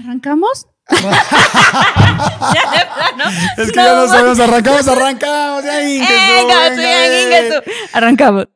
¿Arrancamos? ya de plano. Es que ya no sabemos, arrancamos, arrancamos. Ya, Ingesu, Venga, venga, sí, eh. Arrancamos.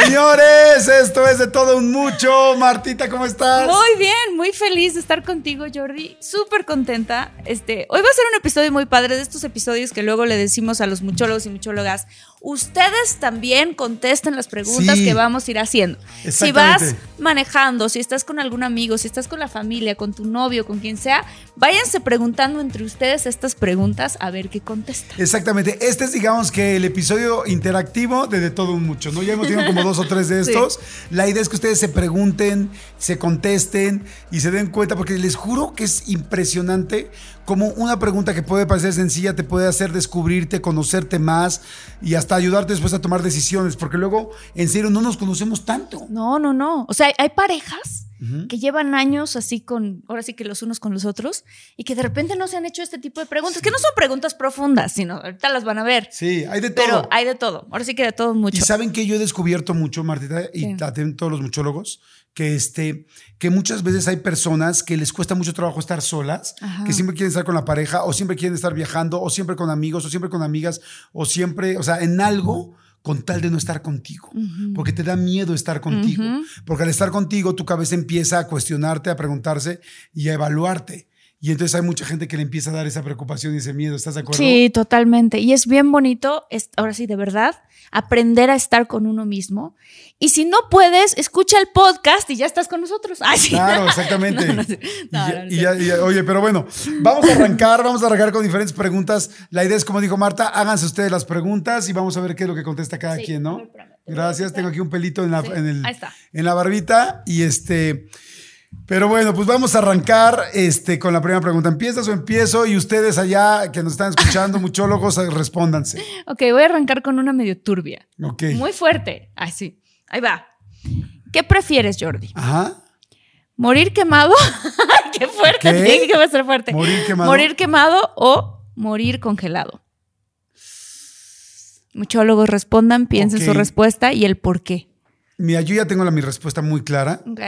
Señores, esto es de todo un mucho. Martita, ¿cómo estás? Muy bien, muy feliz de estar contigo, Jordi. Súper contenta. Este, hoy va a ser un episodio muy padre de estos episodios que luego le decimos a los muchólogos y muchólogas. Ustedes también contesten las preguntas Sí. que vamos a ir haciendo. Si vas manejando, si estás con algún amigo, si estás con la familia, con tu novio, con quien sea, váyanse preguntando entre ustedes estas preguntas a ver qué contestan. Exactamente. Este es, digamos, que el episodio interactivo de De Todo Un Mucho, ¿no? Ya hemos tenido como dos o tres de Sí. estos. La idea es que ustedes se pregunten, se contesten y se den cuenta, porque les juro que es impresionante como una pregunta que puede parecer sencilla te puede hacer descubrirte, conocerte más y hasta ayudarte después a tomar decisiones, porque luego, en serio, no nos conocemos tanto. No, no, no. O sea, hay- parejas que llevan años así con, ahora sí que los unos con los otros, y que de repente no se han hecho este tipo de preguntas, que no son preguntas profundas, sino ahorita las van a ver. Sí, hay de todo. Pero hay de todo. Ahora sí que de todo mucho. Y saben que yo he descubierto mucho, Martita, y Sí. la tienen todos los muchólogos, que, este, que muchas veces hay personas que les cuesta mucho trabajo estar solas, Ajá. que siempre quieren estar con la pareja, o siempre quieren estar viajando, o siempre con amigos, o siempre con amigas, o siempre, o sea, en algo con tal de no estar contigo, porque te da miedo estar contigo, porque al estar contigo tu cabeza empieza a cuestionarte, a preguntarse y a evaluarte. Y entonces hay mucha gente que le empieza a dar esa preocupación y ese miedo, ¿estás de acuerdo? Sí, totalmente. Y es bien bonito, es- ahora sí, de verdad, aprender a estar con uno mismo. Y si no puedes, escucha el podcast y ya estás con nosotros. Ay, sí. Claro, exactamente. No, no, sí. Y No, ya- no, y sí. ya- y ya- oye, pero bueno, vamos a arrancar, vamos a arrancar con diferentes preguntas. La idea es, como dijo Marta, háganse ustedes las preguntas y vamos a ver qué es lo que contesta cada Sí, quien, ¿no? Gracias, tengo aquí un pelito en la, Sí, en el- ahí está. en la barbita y este... Pero bueno, pues vamos a arrancar este, con la primera pregunta. ¿Empiezas o empiezo? Y ustedes allá que nos están escuchando, muchólogos, respóndanse. Ok, voy a arrancar con una medio turbia. Ok. Muy fuerte. Ay, sí. Ahí va. ¿Qué prefieres, Jordi? Ajá. ¿Morir quemado? ¡Qué fuerte! ¿Qué? Tiene que va a ser fuerte. ¿Morir quemado? ¿Morir quemado o morir congelado? Muchólogos respondan, piensen su respuesta y el por qué. Mira, yo ya tengo la, mi respuesta muy clara. Ok.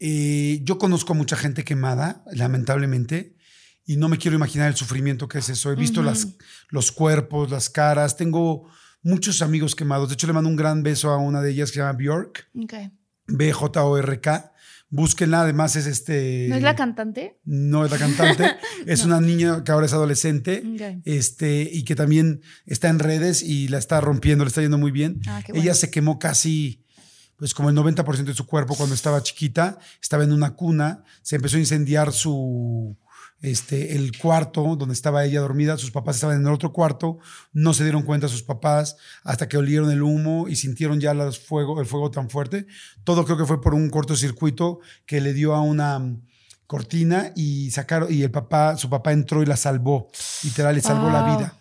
Eh, yo conozco a mucha gente quemada, lamentablemente, y no me quiero imaginar el sufrimiento que es eso. He visto las, los cuerpos, las caras. Tengo muchos amigos quemados. De hecho, le mando un gran beso a una de ellas que se llama Bjork, Ok. B-J-O-R-K. Búsquenla, además es este. ¿No es la cantante? No es la cantante. es una niña que ahora es adolescente. Este, y que también está en redes y la está rompiendo, le está yendo muy bien. Ah, bueno. Ella se quemó casi, pues como el 90% de su cuerpo cuando estaba chiquita, estaba en una cuna, se empezó a incendiar su, este, el cuarto donde estaba ella dormida, sus papás estaban en el otro cuarto, no se dieron cuenta sus papás hasta que olieron el humo y sintieron ya los fuego, el fuego tan fuerte. Todo creo que fue por un cortocircuito que le dio a una mm, cortina y sacaron, y el papá, su papá entró y la salvó, literal, le salvó la Wow. vida.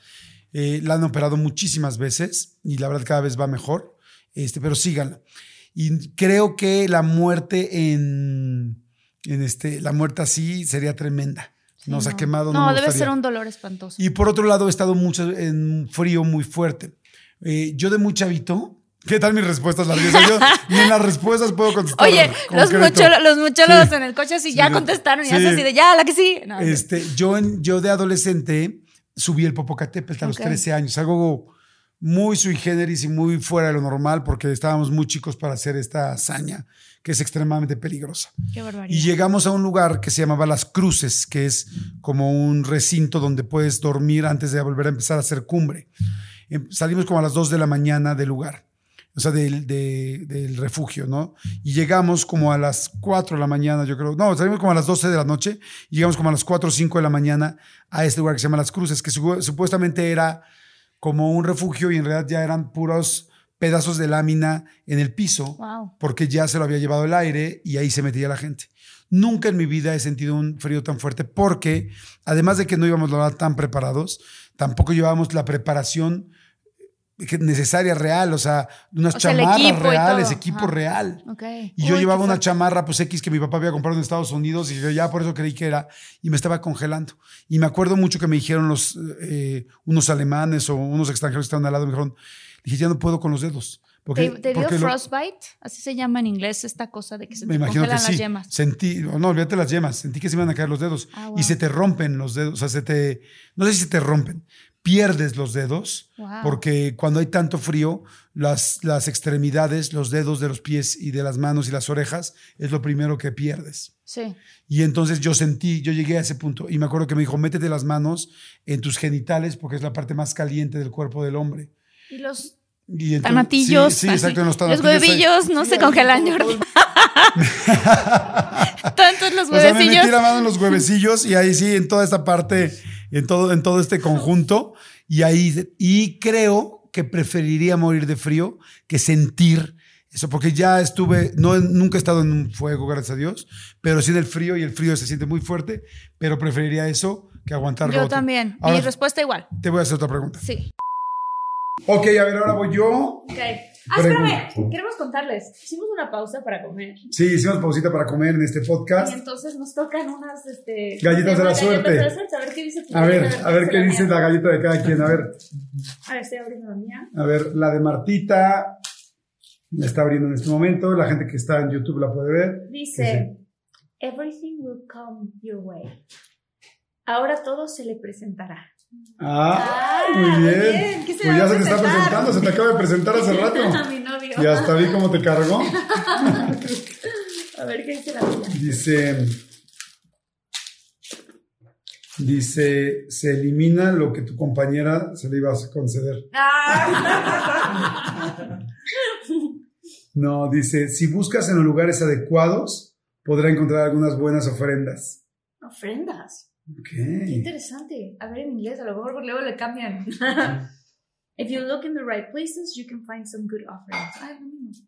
Eh, la han operado muchísimas veces y la verdad cada vez va mejor, este, pero síganla. Y creo que la muerte en, en este, la muerte así sería tremenda. Nos ha quemado. No, No, debe gustaría. ser un dolor espantoso. Y por otro lado, he estado mucho en frío muy fuerte. Eh, yo de muy chavito, ¿qué tal mis respuestas? Yo ni en las respuestas puedo contestar. Oye, los, mucholo- los muchólogos Sí. en el coche así Sí, ya contestaron y sí. así de ya, la que sí. No, Este, yo, en, yo de adolescente subí el Popocatépetl a los Ok. 13 años, algo muy sui generis y muy fuera de lo normal porque estábamos muy chicos para hacer esta hazaña que es extremadamente peligrosa. Qué Y barbaridad. llegamos a un lugar que se llamaba Las Cruces, que es como un recinto donde puedes dormir antes de volver a empezar a hacer cumbre. Em, Salimos como a las 2 de la mañana del lugar, o sea, del, de- del refugio, ¿no? Y llegamos como a las 4 de la mañana, yo creo. No, salimos como a las 12 de la noche y llegamos como a las 4 o 5 de la mañana a este lugar que se llama Las Cruces, que su- supuestamente era como un refugio y en realidad ya eran puros pedazos de lámina en el piso Wow. porque ya se lo había llevado el aire y ahí se metía la gente. Nunca en mi vida he sentido un frío tan fuerte porque, además de que no íbamos la verdad, tan preparados, tampoco llevábamos la preparación necesaria, real, o sea, unas O sea, chamarras y reales, equipo Ajá. real. Ok. Y yo Uy, llevaba qué una fuerte. chamarra, pues X, que mi papá había comprado en Estados Unidos y yo ya por eso creí que era, y me estaba congelando. Y me acuerdo mucho que me dijeron los, eh, unos alemanes o unos extranjeros que estaban al lado, me dijeron, dije, ya no puedo con los dedos. Porque, ¿Te, te dio porque lo- frostbite? Así se llama en inglés esta cosa de que se me te imagino que congelan sí. las yemas. Sentí, no, olvídate las yemas. Sentí que se iban a caer los dedos. Ah, Y wow. se te rompen los dedos. O sea, se te. No sé si se te rompen. Pierdes los dedos. Wow. Porque cuando hay tanto frío, las, las extremidades, los dedos de los pies y de las manos y las orejas, es lo primero que pierdes. Sí. Y entonces yo sentí, yo llegué a ese punto. Y me acuerdo que me dijo, métete las manos en tus genitales porque es la parte más caliente del cuerpo del hombre. Y los Y entonces- tanatillos. Sí, sí, exacto, en los Los tanatillos. ahí- huevillos no Sí, se congelan, todo- Tantos los O sea, me huevecillos. metí la mano en los huevecillos y ahí sí, en toda esta parte, en todo, en todo este conjunto. Y ahí, y creo que preferiría morir de frío que sentir eso, porque ya estuve, no, nunca he estado en un fuego, gracias a Dios, pero sí en el frío y el frío se siente muy fuerte, pero preferiría eso que aguantar lo Yo otro. también. Ahora, Mi respuesta igual. te voy a hacer otra pregunta. Sí. Ok, a ver, ahora voy yo. Ok. Ah, espérame. Queremos contarles. Hicimos una pausa para comer. Sí, hicimos pausita para comer en este Y podcast. entonces nos tocan unas este, Galletas de la galletas suerte. de la suerte. A ver qué dice tu A ver, a ver qué dice la galleta de cada quien. A ver, A ver, estoy abriendo la mía. A ver, la de Martita la está abriendo en este momento. La gente que está en YouTube la puede ver. Dice, Everything will come your way. Ahora todo se le presentará. Ah, Ah, muy bien. bien. ¿Qué se Pues ya se te está presentando, se te acaba de presentar hace rato. A mi novio. Y hasta vi cómo te cargó. A ver qué dice la mía. Dice, dice, se elimina lo que tu compañera se le iba a conceder. Ah. No, dice, si buscas en los lugares adecuados, podrá encontrar algunas buenas ofrendas. Ofrendas. Ok. Qué interesante. A ver en inglés, a lo mejor luego le cambian. If you look in the right places, you can find some good offerings. Es lo mismo.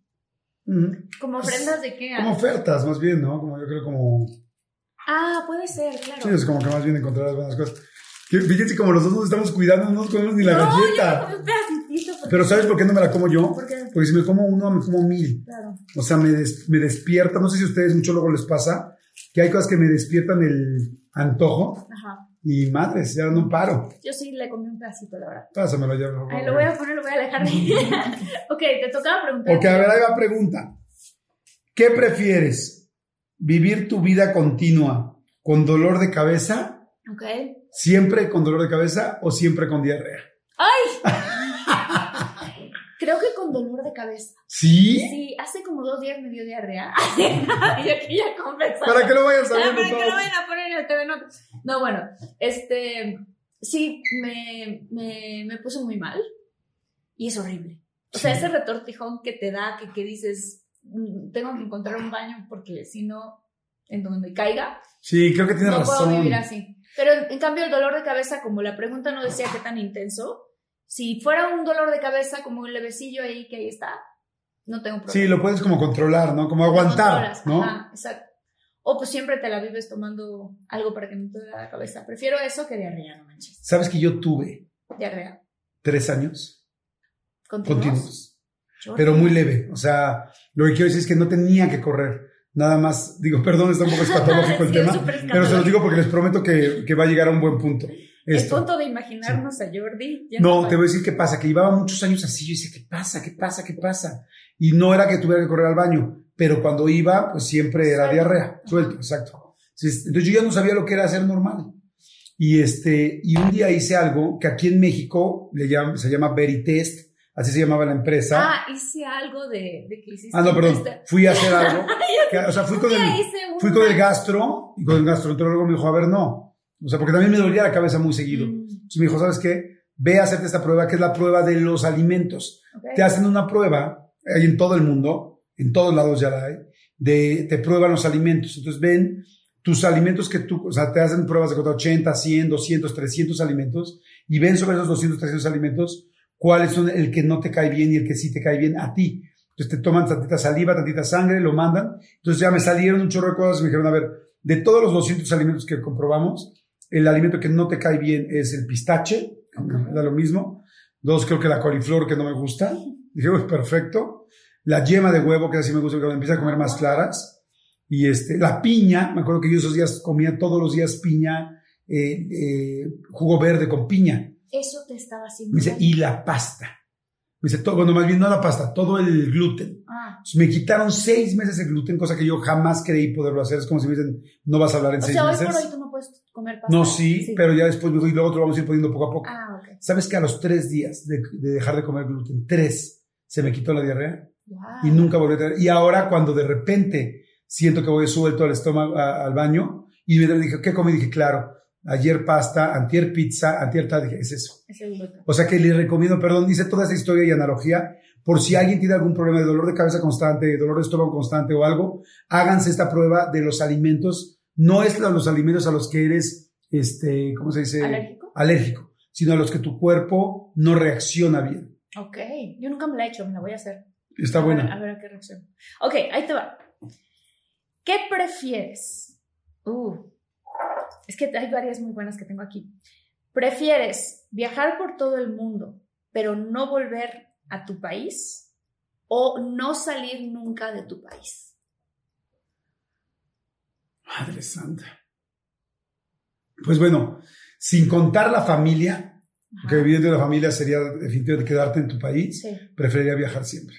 Ujú. ¿Como ofrendas de qué? Como ofertas, más bien, ¿no? Como yo creo como... Ah, puede ser, claro. Sí, es como que más bien encontrar las buenas cosas. Fíjense como los dos nos estamos cuidando, no nos comemos ni la no, galleta. yo Pero ¿sabes por qué no me la como yo? ¿Por qué? Porque si me como uno, me como mil. Claro. O sea, me, des- me despierta. No sé si a ustedes mucho luego les pasa que hay cosas que me despiertan el antojo Ajá. y madres, ya no paro. Yo sí le comí un pedacito, la verdad. Pásamelo ya. favor. Ay, lo voy a poner, lo voy a alejar de Ok, te tocaba preguntar. Ok, a ver, ahí va pregunta. ¿Qué prefieres? ¿Vivir tu vida continua con dolor de cabeza? Ok. ¿Siempre con dolor de cabeza o siempre con diarrea? Creo que con dolor de cabeza. ¿Sí? Sí, hace como dos días me dio diarrea. y aquí ya compensaba. Para que lo vayan Ah, sabiendo para que lo vayan a poner en el TV Notas. No, bueno, este, sí, me, me, me puso muy mal y es horrible. O sea, Sí. ese retortijón que te da, que, que dices, "Mm, tengo que encontrar un baño porque si no, en donde caiga, Sí, creo que tienes no razón. puedo vivir así. Pero en, en cambio el dolor de cabeza, como la pregunta no decía qué tan intenso, si fuera un dolor de cabeza como un levecillo ahí que ahí está, no tengo problema. Sí, lo puedes como controlar, ¿no? Como aguantar, ¿no? Ajá, exacto. O pues siempre te la vives tomando algo para que no te dé la cabeza. Prefiero eso que diarrea, no manches. ¿Sabes que yo tuve Diarrea. tres años ¿Continuos? continuos? Pero muy leve. O sea, lo que quiero decir es que no tenía que correr. Nada más, digo, perdón, está un poco escatológico el Sí, tema, pero se los digo porque les prometo que, que va a llegar a un buen punto. El Esto. punto de imaginarnos a Jordi. No, para- te voy a decir qué pasa, que llevaba muchos años así, yo decía, ¿qué pasa? ¿Qué pasa? ¿Qué pasa? Y no era que tuviera que correr al baño, pero cuando iba, pues siempre era diarrea, suelto, exacto. Entonces yo ya no sabía lo que era hacer normal. Y este, y un día hice algo que aquí en México le llaman- se llama Veritest, así se llamaba la empresa. Ah, hice algo de, de que hiciste. Ah, no, perdón, fui a hacer algo. que- o sea, fui con, el, fui con el gastro y con el gastroenterólogo me dijo, a ver, no. O sea, porque también me dolía la cabeza muy seguido. Mm, Entonces me dijo, ¿sabes qué? Ve a hacerte esta prueba, que es la prueba de los alimentos. ok. Te hacen una prueba, hay en todo el mundo, en todos lados ya la hay, de, te prueban los alimentos. Entonces ven tus alimentos que tú, o sea, te hacen pruebas de contra 80, 100, 200, 300 alimentos y ven sobre esos 200, 300 alimentos cuáles son el que no te cae bien y el que sí te cae bien a ti. Entonces te toman tantita saliva, tantita sangre, lo mandan. Entonces ya me salieron un chorro de cosas y me dijeron, a ver, de todos los 200 alimentos que comprobamos, el alimento que no te cae bien es el pistache, aunque da lo mismo. Dos, creo que la coliflor que no me gusta. Dije, "Uy, perfecto. La yema de huevo, que así me gusta, porque empieza a comer más claras. Y este, la piña, me acuerdo que yo esos días comía todos los días piña, eh, eh, jugo verde con piña. Eso te estaba haciendo. Me dice, y la pasta. Me dice, todo, bueno, más bien no la pasta, todo el gluten. Ah, me quitaron seis meses el gluten, cosa que yo jamás creí poderlo hacer. Es como si me dicen, no vas a hablar en o seis sea, hoy meses. por hoy tú no comer. No, sí, pero ya después me dijo, y luego te lo vamos a ir poniendo poco a poco. Ah, ok. ¿Sabes que a los tres días de, de dejar de comer gluten, tres, se me quitó la diarrea Wow. y nunca volví a tener? Y ahora cuando de repente siento que voy suelto al estómago, a- al baño, y me dije, ¿qué comí? Dije, claro, ayer pasta, antier pizza, antier tal, dije, es eso. Es el gluten. O sea que le recomiendo, perdón, hice toda esa historia y analogía, por si alguien tiene algún problema de dolor de cabeza constante, dolor de estómago constante o algo, háganse esta prueba de los alimentos. No es la- los alimentos a los que eres, este, ¿cómo se dice? ¿Alérgico? Alérgico, sino a los que tu cuerpo no reacciona bien. Ok. Yo nunca me la he hecho, me la voy a hacer. Está A ver- buena. a ver a qué reacción. Ok, ahí te va. ¿Qué prefieres? Uh, es que hay varias muy buenas que tengo aquí. ¿Prefieres viajar por todo el mundo, pero no volver a tu país? ¿O no salir nunca de tu país? Madre santa. Pues bueno, sin contar la familia, que evidentemente la familia sería definitivamente quedarte en tu país, Sí, preferiría viajar siempre.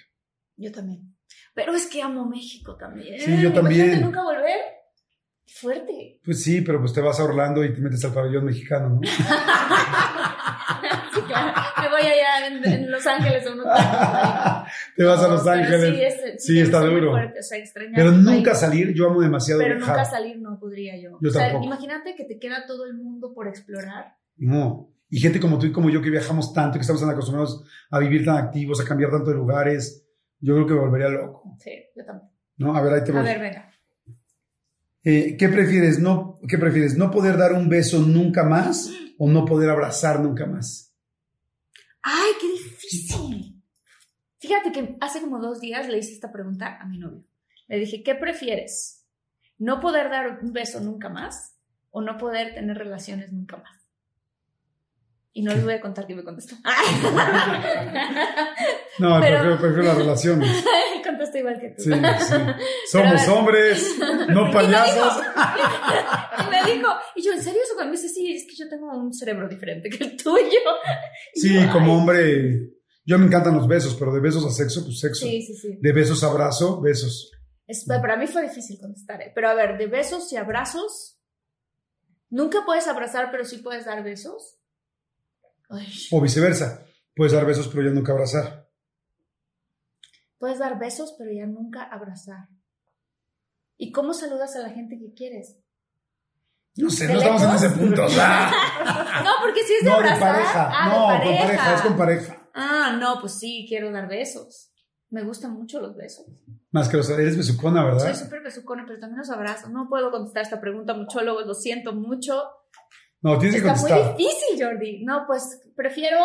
yo también. Pero es que amo México también. Sí, yo también. nunca volver. Fuerte. Pues sí, pero pues te vas a Orlando y te metes al pabellón mexicano, ¿no? Sí, claro. Me voy allá en, en Los Ángeles a unos. Te vas a Los Ángeles. Sí, es- Sí, debe está duro. fuerte, o sea, Pero nunca salir, yo amo demasiado Pero viajar. nunca salir no podría yo. Yo o sea, tampoco. imagínate que te queda todo el mundo por explorar. No. Y gente como tú y como yo que viajamos tanto, que estamos tan acostumbrados a vivir tan activos, a cambiar tanto de lugares, yo creo que me volvería loco. Sí, yo también. ¿No? A ver, ahí te A voy. ver, venga. Eh, ¿qué, prefieres? No, ¿Qué prefieres? ¿No poder dar un beso nunca más o no poder abrazar nunca más? ¡Ay, qué difícil! Fíjate que hace como dos días le hice esta pregunta a mi novio. Le dije, ¿qué prefieres? ¿No poder dar un beso nunca más o no poder tener relaciones nunca más? Y no les voy a contar qué me contestó. No, Pero- prefiero, prefiero las relaciones. Contestó igual que tú. Sí, sí. Somos hombres, no payasos. Y me dijo, y yo, ¿en serio eso? Me dice, sí, es que yo tengo un cerebro diferente que el tuyo. Y Sí, yo, como hombre, yo me encantan los besos, pero de besos a sexo, pues sexo. Sí, sí, sí. De besos a abrazo, besos. Es- para mí fue difícil contestar, ¿eh? Pero a ver, de besos y abrazos, nunca puedes abrazar, pero sí puedes dar besos. Ay, O viceversa. Puedes dar besos, pero yo nunca abrazar. puedes dar besos, pero ya nunca abrazar. ¿Y cómo saludas a la gente que quieres? No sé, ¿De no estamos en ese punto. No, porque si es de No, de abrazar. pareja. Ah, no, de con pareja, es con pareja. Ah, no, pues sí, quiero dar besos. Me gustan mucho los besos. Más que los eres besucona, Soy ¿verdad? súper besucona, pero también los abrazo. No puedo contestar esta pregunta, muchólogos, lo siento mucho. No, tienes que Está muy contestar. difícil, Jordi. No, pues prefiero.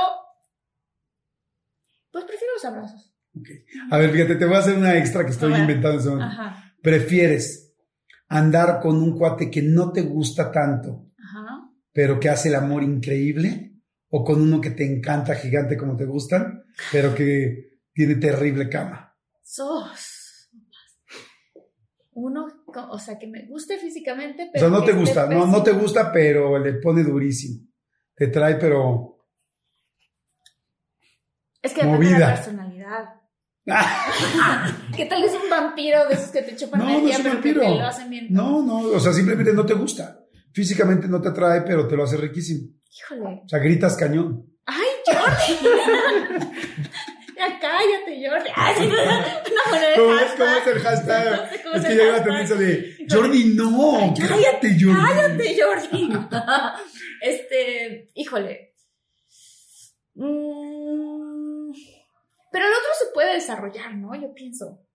Pues prefiero los abrazos. Ok. A ver, fíjate, te voy a hacer una extra que estoy inventando en momento. Ajá, ¿Prefieres andar con un cuate que no te gusta tanto, ajá. pero que hace el amor increíble? ¿O con uno que te encanta gigante como te gustan, pero que tiene terrible cama? Sos. Uno, o sea, que me guste físicamente, O pero. sea, no te gusta, no, no te gusta, pero le pone durísimo. Te trae, pero... Es que de movida. la personalidad. ¿Qué tal es un vampiro de esos que te chupan No, el no es un vampiro. te lo hacen bien? No, no, o sea, simplemente no te gusta. Físicamente no te atrae, pero te lo hace riquísimo. Híjole. O sea, gritas cañón. ¡Ay, Jordi! Ya cállate, Jordi. Ah, sí, no, no, ¿Cómo no, es, ¿Cómo es el hashtag? No sé cómo es que llega la tendencia de Jordi, no, cállate, Jordi. Cállate, Jordi. Este, híjole. Mm, pero el otro se puede desarrollar, ¿no? Yo pienso.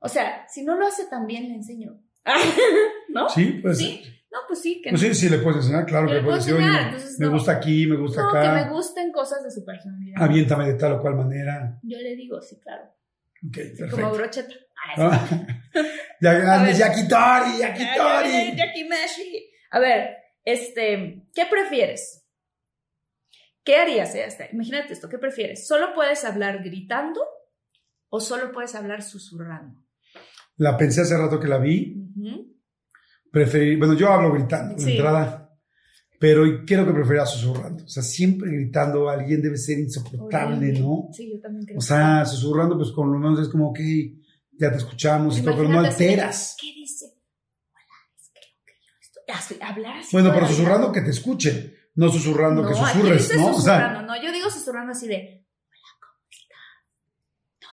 O sea, si no lo hace tan bien, le enseño. ¿No? Sí, pues. ¿Sí? No, pues sí, que Pues sí, sí, le puedes enseñar, claro que le puedes decir, enseñar, oye, entonces me no. gusta aquí, me gusta no, que acá, me gusten cosas de su personalidad. aviéntame de tal o cual manera. Yo le digo, sí, claro. Ok, perfecto. Como brocheta. Ay, Ah, ya. Yakitori, Ya, ya, ya, Yakitori. Jackie Mashi. A ver, este, ¿qué prefieres? ¿Qué harías? eh? Hasta- imagínate esto, ¿qué prefieres? ¿Solo puedes hablar gritando o solo puedes hablar susurrando? La pensé hace rato que la vi. Preferí, bueno, yo hablo gritando de Sí. entrada, pero creo que preferiría susurrando. O sea, siempre gritando a alguien debe ser insoportable. ¿no? Sí, yo también creo. O sea, susurrando, pues con lo menos es como, ok, ya te escuchamos y todo, pero no de, alteras. ¿Qué dice? Hola, es creo que yo estoy... Hablar así. Bueno, pero susurrando que te escuchen, no susurrando que No, susurres, ¿no? O susurrando, sea, no, yo digo susurrando así de...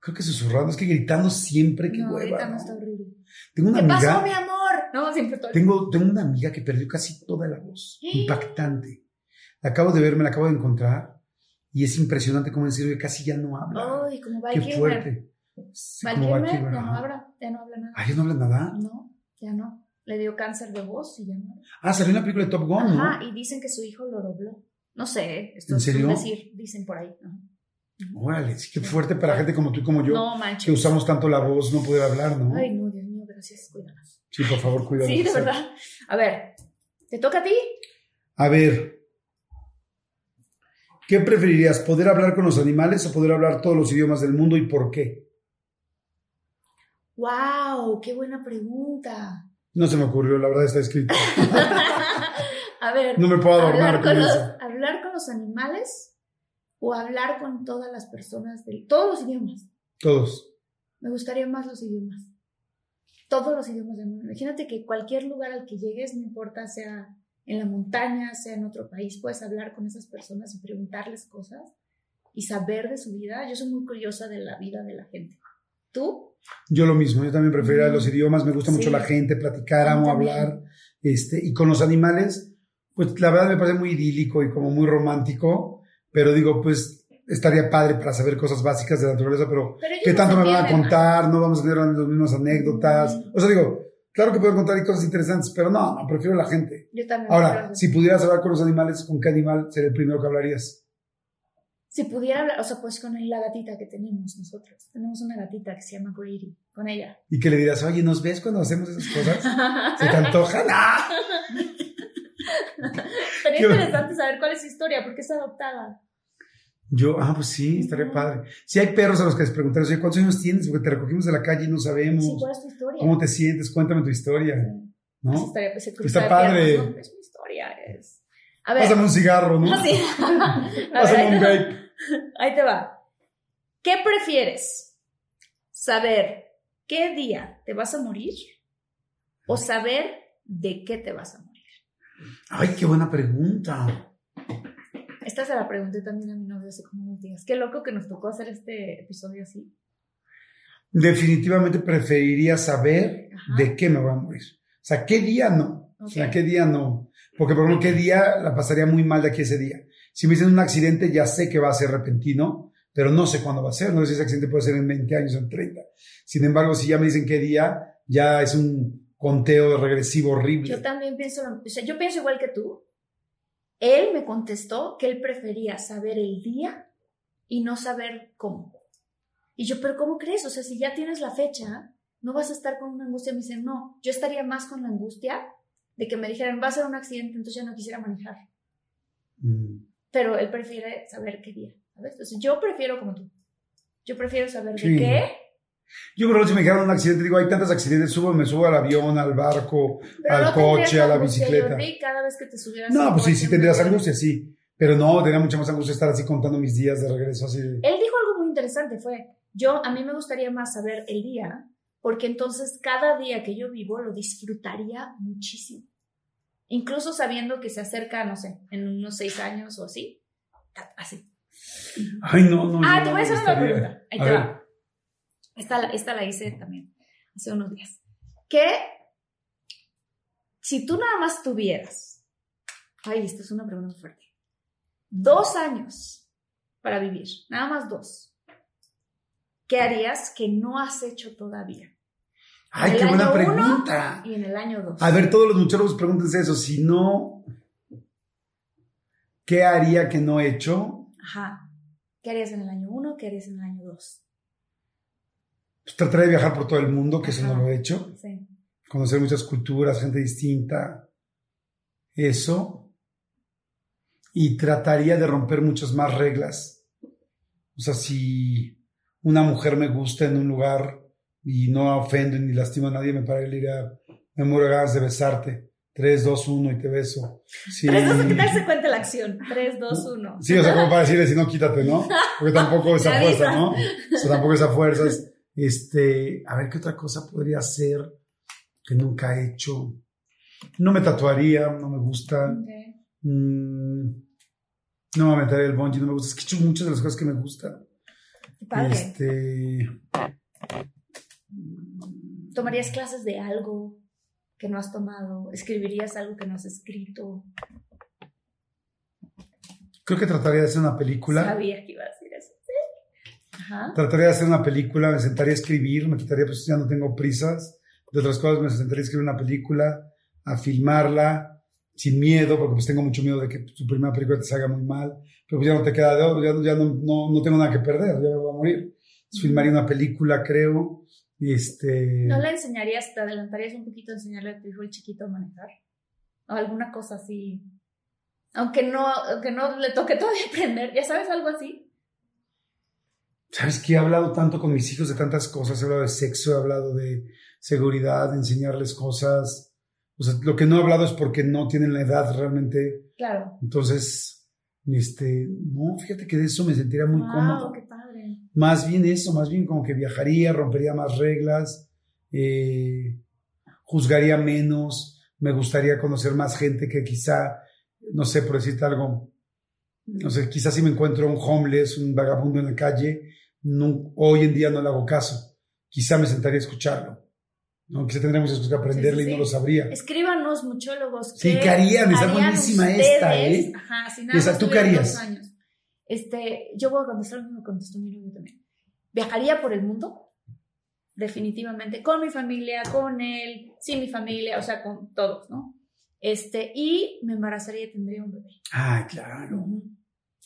Creo que susurrando, es que gritando siempre, qué No, hueva. no ¿no? está horrible. Tengo una ¿Qué pasó, amiga, mi amor? No, siempre todo tengo, tengo una amiga que perdió casi toda la voz. ¿Eh? Impactante. La acabo de ver, me la acabo de encontrar. Y es impresionante cómo en serio casi ya no habla. Ay, como Val Qué Kilmer. fuerte. Sí, Val como Val Kilmer Kilmer, ya no habla, ya no habla nada. Ah, ya no habla nada. No, ya no. Le dio cáncer de voz y ya no. Ah, salió en la película de Top Gun, ¿no? Ajá, y dicen que su hijo lo dobló. No sé, esto ¿En es un serio? decir, dicen por ahí. Ajá. Órale, sí, qué fuerte para gente como tú y como yo, no que usamos tanto la voz, no poder hablar, ¿no? Ay, no, Dios mío, gracias, cuídanos. Sí, por favor, cuidado. Sí, de verdad. A ver, ¿te toca a ti? A ver, ¿qué preferirías? ¿Poder hablar con los animales o poder hablar todos los idiomas del mundo y por qué? ¡Wow! ¡Qué buena pregunta! No se me ocurrió, la verdad está escrito. a ver, No me puedo adornar hablar con con, los, eso. hablar con los animales o hablar con todas las personas de todos los idiomas. Todos. Me gustaría más los idiomas. Todos los idiomas del mundo. Imagínate que cualquier lugar al que llegues, no importa sea en la montaña, sea en otro país, puedes hablar con esas personas y preguntarles cosas y saber de su vida. Yo soy muy curiosa de la vida de la gente. ¿Tú? Yo lo mismo, yo también preferiría Mm. los idiomas, me gusta mucho la gente, platicar, amo hablar. Este, y con los animales, pues la verdad me parece muy idílico y como muy romántico, pero digo, pues estaría padre para saber cosas básicas de la naturaleza, pero Pero ¿qué no tanto me van a contar? No vamos a tener las mismas anécdotas. Mm. O sea, digo, claro que puedo contar cosas interesantes, pero no, no, prefiero la gente. Yo también. Ahora, si pudieras hablar con los animales, ¿con qué animal sería el primero que hablarías? Si pudiera hablar, o sea, pues con la gatita que tenemos nosotros. Tenemos una gatita que se llama Grady, con ella. Y que le dirías, oye, ¿nos ves cuando hacemos esas cosas? ¿Se te antojan? ¡Ah! Sería interesante saber cuál es su historia, porque es adoptada. Yo, ah, pues sí, estaría padre. Si hay perros a los que les preguntan, oye, ¿cuántos años tienes? Porque te recogimos de la calle y no sabemos. Sí, ¿cuál es tu historia? ¿Cómo te sientes? Cuéntame tu historia, Sí. ¿no? Pues, se cruza Está padre. piernas, ¿no? Es mi historia, es... A ver. Pásame un cigarro, ¿no? Sí. A ver, Pásame ahí, un vape. ahí te va. ¿Qué prefieres? ¿Saber qué día te vas a morir o saber de qué te vas a morir? Ay, qué buena pregunta. Esta se la pregunté también a mi novio hace como unos días. Qué loco que nos tocó hacer este episodio así. Definitivamente preferiría saber Ajá. de qué me voy a morir. O sea, ¿qué día no? O sea. ¿qué día no? Porque, por ejemplo, ¿qué día la pasaría muy mal de aquí ese día? Si me dicen un accidente, ya sé que va a ser repentino, pero no sé cuándo va a ser. No sé si ese accidente puede ser en 20 años o en 30. Sin embargo, si ya me dicen qué día, ya es un conteo regresivo horrible. Yo también pienso, o sea, yo pienso igual que tú. Él me contestó que él prefería saber el día y no saber cómo. Y yo, pero ¿cómo crees? O sea, si ya tienes la fecha, no vas a estar con una angustia. Me dice, no, yo estaría más con la angustia de que me dijeran, va a ser un accidente, entonces ya no quisiera manejar. Mm. pero él prefiere saber qué día, ¿sabes? Entonces yo prefiero como tú. Yo prefiero saber Sí. de qué. Yo creo que si me quedaron un accidente, digo, hay tantos accidentes, subo, me subo al avión, al barco, Pero al no coche, a la bicicleta. Jordi, cada vez que te subieras No, pues sí, sí tendrías angustia, sí. Pero no, tenía mucha más angustia estar así contando mis días de regreso, así. Él dijo algo muy interesante, fue, yo, a mí me gustaría más saber el día, porque entonces cada día que yo vivo lo disfrutaría muchísimo. Incluso sabiendo que se acerca, no sé, en unos seis años o así. Así. Ay, no, no. Ah, no, te voy a hacer una pregunta. Ahí A te ver. va. Esta, la- esta la hice también hace unos días. Que si tú nada más tuvieras, ay, esto es una pregunta fuerte, dos años para vivir, nada más dos, ¿qué harías que no has hecho todavía? Ay, qué buena pregunta. Y en el año dos. A ver, todos los muchachos pregúntense eso. Si no, ¿qué haría que no he hecho? Ajá. ¿Qué harías en el año uno? ¿Qué harías en el año dos? Pues trataré de viajar por todo el mundo, que eso Ajá. no lo he hecho. Sí. Conocer muchas culturas, gente distinta. Eso. Y trataría de romper muchas más reglas. O sea, si una mujer me gusta en un lugar y no ofendo ni lastimo a nadie, me diría, me muero ganas de besarte. 3, 2, 1 y te beso. Sí. Tres, dos, ¿qué tal se cuenta la acción? 3, 2, 1. Sí, o sea, como para decirle, si no, quítate, ¿no? Porque tampoco esa fuerza. ¿no? O sea, tampoco esa fuerza. es, Este, a ver, ¿qué otra cosa podría hacer que nunca he hecho? No me tatuaría, no me gusta. Mm, no me aventaría el bungee, no me gusta. Es que he hecho muchas de las cosas que me gustan. Padre. Este, ¿Tomarías clases de algo que no has tomado? ¿Escribirías algo que no has escrito? creo que trataría de hacer una película. Sabía que iba a decir eso. Sí. Ajá. Trataría de hacer una película, me sentaría a escribir, me quitaría, pues ya no tengo prisas. De otras cosas, me sentaría a escribir una película, a filmarla, sin miedo, porque pues tengo mucho miedo de que tu primera película te salga muy mal. Pero pues ya no te queda de otro, ya, no- ya no, no, no tengo nada que perder, ya me voy a morir. Entonces, filmaría una película, creo. Y este. ¿No le enseñarías, te adelantarías un poquito a enseñarle a tu hijo el chiquito a manejar? O alguna cosa así. Aunque no, aunque no le toque todavía aprender, ¿ya sabes algo así? ¿Sabes qué? He hablado tanto con mis hijos de tantas cosas. He hablado de sexo, he hablado de seguridad, de enseñarles cosas. O sea, lo que no he hablado es porque no tienen la edad realmente Claro. Entonces, este, no, fíjate que de eso me sentiría muy Wow, cómodo. qué padre. Más bien eso, más bien como que viajaría, rompería más reglas, eh, juzgaría menos, me gustaría conocer más gente que quizá, no sé, por decirte algo, no sé, quizás si me encuentro un homeless, un vagabundo en la calle, no- hoy en día no le hago caso. Quizá me sentaría a escucharlo. ¿no? Quizá tendríamos que aprenderle Sí, sí, y no lo sabría. Escríbanos, muchólogos. Sí, ¿qué harían? Está buenísima esta, ¿eh? Ajá, si nada Esa, ¿tú qué harías? años. Este, yo voy a contestar lo que contestó mi novio también. Viajaría por el mundo, definitivamente, con mi familia, con él, sin mi familia, o sea, con todos, ¿no? Este, y me embarazaría y tendría un bebé. Ah, claro.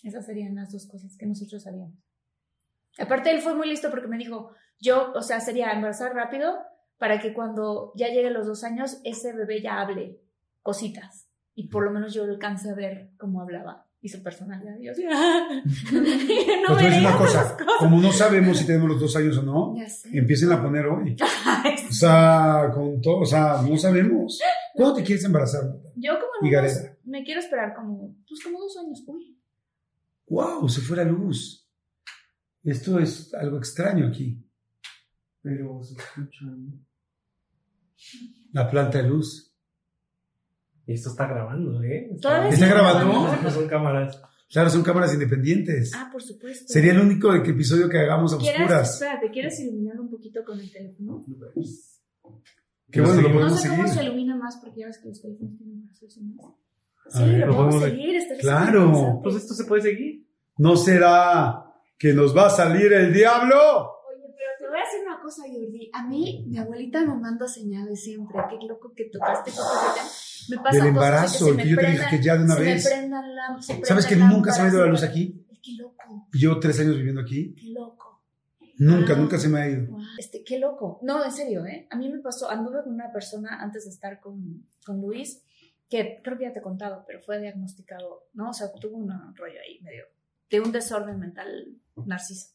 Esas serían las dos cosas que nosotros haríamos. Aparte, él fue muy listo porque me dijo, yo, o sea, sería embarazar rápido para que cuando ya lleguen los dos años, ese bebé ya hable cositas. Y por lo menos yo alcance a ver cómo hablaba y su personalidad. Así, ¡ah! no vería una cosa, cosas. como no sabemos si tenemos los dos años o no, empiecen a poner hoy. O sea, con todo, o sea, no sabemos. ¿Cuándo te quieres embarazar? Yo como Gareda. me quiero esperar como, pues como dos años. Uy, ¡Wow! Se fue la luz. Esto es algo extraño aquí. Pero se escucha. ¿no? La planta de luz. Y esto está grabando, ¿eh? Todavía ¿Está sigue grabando? No son cámaras. Claro, son cámaras independientes. Ah, por supuesto. Sería el único episodio que hagamos a ¿Quieres, oscuras. espérate, ¿quieres iluminar un poquito con el teléfono? Qué bueno, lo Sí. No podemos sé cómo se seguir. ilumina más porque ya ves que los teléfonos tienen más Sí, ver, lo lo podemos seguir. está Claro. Pues esto se puede seguir. ¿No será que nos va a salir el diablo? Oye, pero te voy a decir una cosa, Jordi. A mí, mi abuelita me manda señales siempre. Qué loco que tocaste cosas. Me pasa Del cosas de embarazo, se me que yo te dije prendan- que ya de una se vez. Me prendan la, se ¿Sabes que prendan nunca se me ha ido la luz aquí? Qué loco, Llevo tres años viviendo aquí. qué loco. Nunca, Ah. nunca se me ha ido. Este, qué loco. No, en serio, ¿eh? A mí me pasó, anduve con una persona antes de estar con, con Luis, que creo que ya te he contado, pero fue diagnosticado, ¿no? O sea, tuvo un rollo ahí medio de un desorden mental narciso.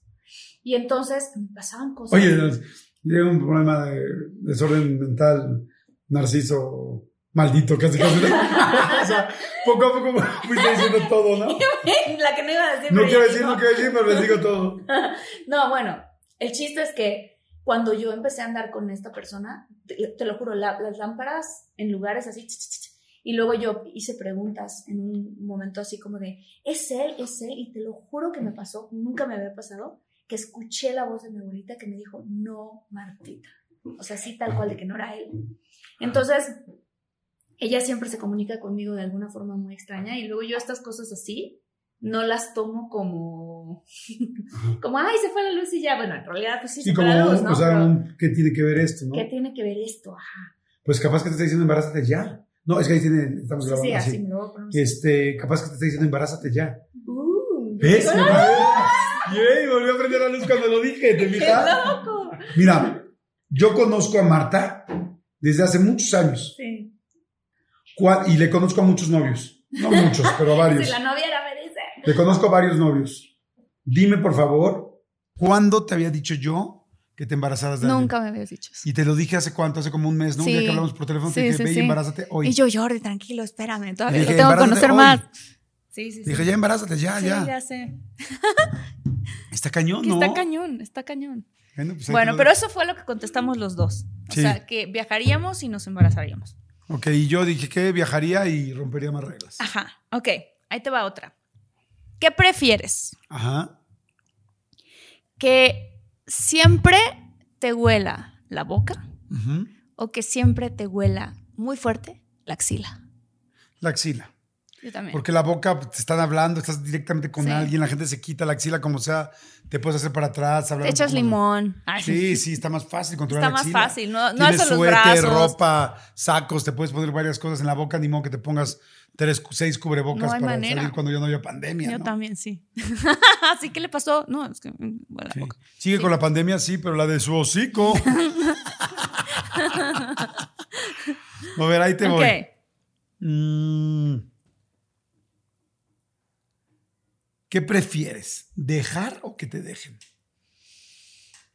Y entonces me pasaban cosas. Oye, tiene un problema de desorden mental, narciso, maldito, casi casi. o sea, poco a poco fuiste diciendo todo, ¿no? la que no iba a decir. No quiero decir, no quiero decir, pero les digo todo. No, bueno, el chiste es que cuando yo empecé a andar con esta persona, te, te lo juro, la- las lámparas en lugares así, ch, ch, ch, y luego yo hice preguntas en un momento así como de, ¿es él? ¿Es él? Y te lo juro que me pasó, nunca me había pasado, que escuché la voz de mi abuelita que me dijo, no, Martita. O sea, así tal cual de que no era él. Entonces, ella siempre se comunica conmigo de alguna forma muy extraña y luego yo estas cosas así no las tomo como como ay se fue la luz y ya bueno en realidad pues sí, Sí, se fue como, la luz ¿no? o sea, Pero, ¿qué tiene que ver esto, no? ¿qué tiene que ver esto? Ajá. Pues capaz que te está diciendo embarázate ya. No, es que ahí tiene, estamos Sí, grabando sí, así así. Este, capaz que te está diciendo embarázate ya. Uh, ¿Ves? ¡Ah! Yay, volvió a prender la luz cuando lo dije, ¿te ¡Qué fijas? loco! Mira, yo conozco a Marta desde hace muchos años Sí. Y le conozco a muchos novios. No muchos, pero a varios. Si la novia era me dice. Le conozco a varios novios. Dime, por favor, ¿cuándo te había dicho yo que te embarazaras de alguien? Nunca me habías dicho eso. Y te lo dije hace cuánto, hace como un mes, ¿no? Un día Sí. que hablamos por teléfono, te Sí, dije, sí, ve y sí. embarázate hoy. Y yo, Jordi, tranquilo, espérame. Todavía dije, tengo que "Embarázate conocer hoy". más. Sí, sí, sí. Dije, ya embarázate, ya, Sí, ya. ya sé. Está cañón, ¿no? Está cañón, está cañón. Bueno, pues Bueno, te pero eso fue lo que contestamos los dos. O Sí. sea, que viajaríamos y nos embarazaríamos. Ok, y yo dije que viajaría y rompería más reglas. Ajá, ok. Ahí te va otra. ¿Qué prefieres? Ajá. ¿Que siempre te huela la boca o que siempre te huela muy fuerte la axila? La axila. Yo también. Porque la boca te están hablando, estás directamente con Sí. alguien, la gente se quita la axila como sea, te puedes hacer para atrás, hablar echas limón. Sí, sí, está más fácil controlar Está la más fácil, no, no Tienes alzas los suéter, brazos. ropa, sacos, te puedes poner varias cosas en la boca, ni modo que te pongas tres, seis cubrebocas No para manera. salir cuando ya no haya pandemia. Yo ¿no? también, sí. Así que le pasó. No, es que. mm, huele la Sí. boca. Sigue con la pandemia, sí, pero la de su hocico. A ver, ahí te Ok. voy. Mm. ¿Qué prefieres? ¿Dejar o que te dejen?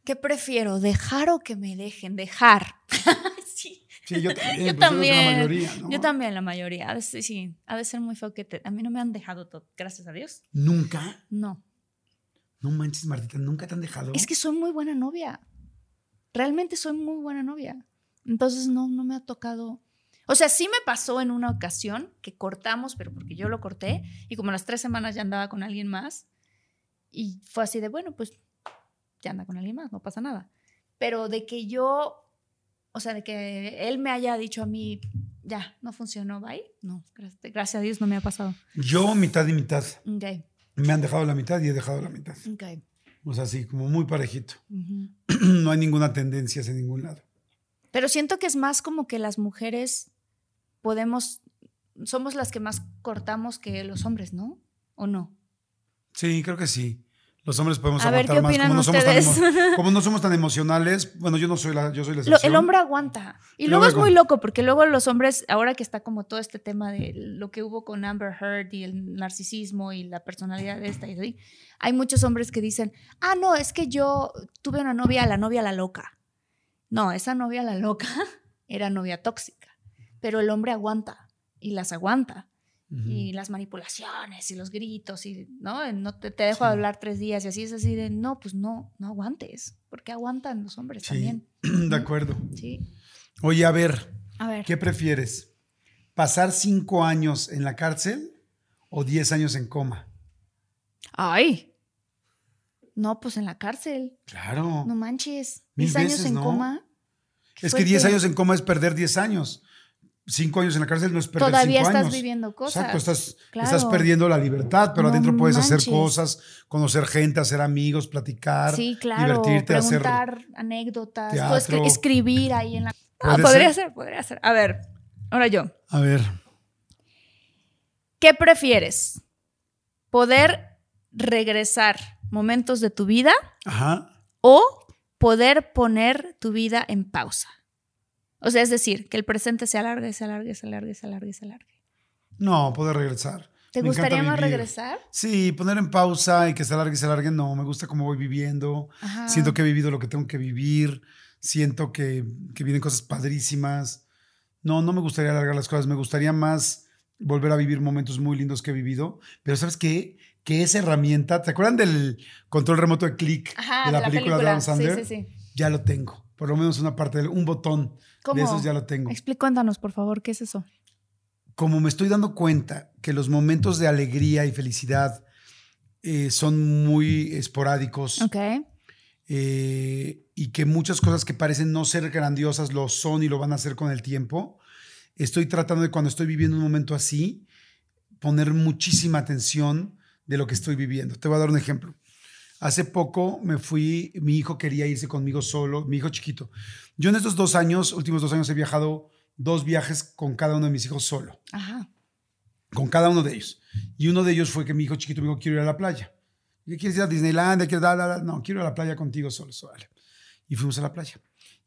¿Qué prefiero? ¿Dejar o que me dejen? Dejar. sí. Sí, yo también. Yo pues, creo que también. La mayoría, ¿no? Yo también, la mayoría. Ha de ser- sí, ha de ser muy feo que te. A mí no me han dejado todo, gracias a Dios. ¿Nunca? No. No manches, Martita, ¿nunca te han dejado? Es que soy muy buena novia. Realmente soy muy buena novia. Entonces no, no me ha tocado. O sea, sí me pasó en una ocasión que cortamos, pero porque yo lo corté y como a las tres semanas ya andaba con alguien más y fue así de, bueno, pues ya anda con alguien más, no pasa nada. Pero de que yo, o sea, de que él me haya dicho a mí, ya, no funcionó, bye, no, gracias, a Dios no me ha pasado. Yo mitad y mitad. Ok, Me han dejado la mitad y he dejado la mitad. ok. O sea, sí, como muy parejito. no hay ninguna tendencia hacia ningún lado. Pero siento que es más como que las mujeres podemos, somos las que más cortamos que los hombres, ¿no? ¿O no? Sí, creo que sí. Los hombres podemos A ver, aguantar ¿qué más. Como no, somos tan como no somos tan emocionales, bueno, yo no soy la, yo soy la excepción. el hombre aguanta. Y El luego es muy loco, porque luego los hombres, ahora que está como todo este tema de lo que hubo con Amber Heard y el narcisismo y la personalidad de esta y así, hay muchos hombres que dicen, ah, no, es que yo tuve una novia, la novia la loca. No, esa novia la loca era novia tóxica, pero el hombre aguanta y las aguanta. Y las manipulaciones y los gritos y no no te, te dejo Sí. hablar tres días y así es así de no pues no no aguantes porque aguantan los hombres Sí, también de acuerdo. sí Oye, a ver, a ver ¿qué prefieres? ¿Pasar cinco años en la cárcel o diez años en coma? ay no pues en la cárcel Claro. no manches Mil diez años en ¿no? coma es que diez fuerte. años en coma es perder diez años. Cinco años en la cárcel no es perder todavía cinco estás años. viviendo cosas Exacto, estás, Claro. estás perdiendo la libertad, pero No adentro puedes hacer cosas, conocer gente, hacer amigos, platicar, sí claro divertirte, hacer anécdotas teatro. puedes escri- escribir ahí en la ¿Puede podría ser? ser podría ser a ver ahora yo A ver, ¿Qué prefieres? ¿Poder regresar momentos de tu vida ajá. o poder poner tu vida en pausa? O sea, es decir, que el presente se alargue, se alargue, se alargue, se alargue, se alargue. No, poder regresar. ¿Te Me gustaría más regresar? Sí, poner en pausa y que se alargue y se alargue, no, me gusta cómo voy viviendo. Ajá. Siento que he vivido lo que tengo que vivir. Siento que, que vienen cosas padrísimas. No, no me gustaría alargar las cosas. Me gustaría más volver a vivir momentos muy lindos que he vivido. Pero ¿sabes qué? Que esa herramienta, ¿te acuerdan del control remoto de click Ajá, de la, película, de Adam Sandler? Sí, sí, sí. Ya lo tengo. Por lo menos una parte, de, un botón ¿Cómo? de esos ya lo tengo. Cuéntanos, por favor, ¿qué es eso? como me estoy dando cuenta que los momentos de alegría y felicidad eh, son muy esporádicos Ok. eh, y que muchas cosas que parecen no ser grandiosas lo son y lo van a hacer con el tiempo, estoy tratando de cuando estoy viviendo un momento así, poner muchísima atención de lo que estoy viviendo. Te voy a dar un ejemplo. Hace poco me fui, mi hijo quería irse conmigo solo, mi hijo chiquito. Yo en estos dos años, últimos dos años, he viajado dos viajes con cada uno de mis hijos solo Ajá. con cada uno de ellos. Y uno de ellos fue que mi hijo chiquito me dijo, quiero ir a la playa. ¿Y ¿Quieres ir a Disneylandia? ¿Quieres dar, dar, dar? No, quiero ir a la playa contigo solo. solo. Y fuimos a la playa.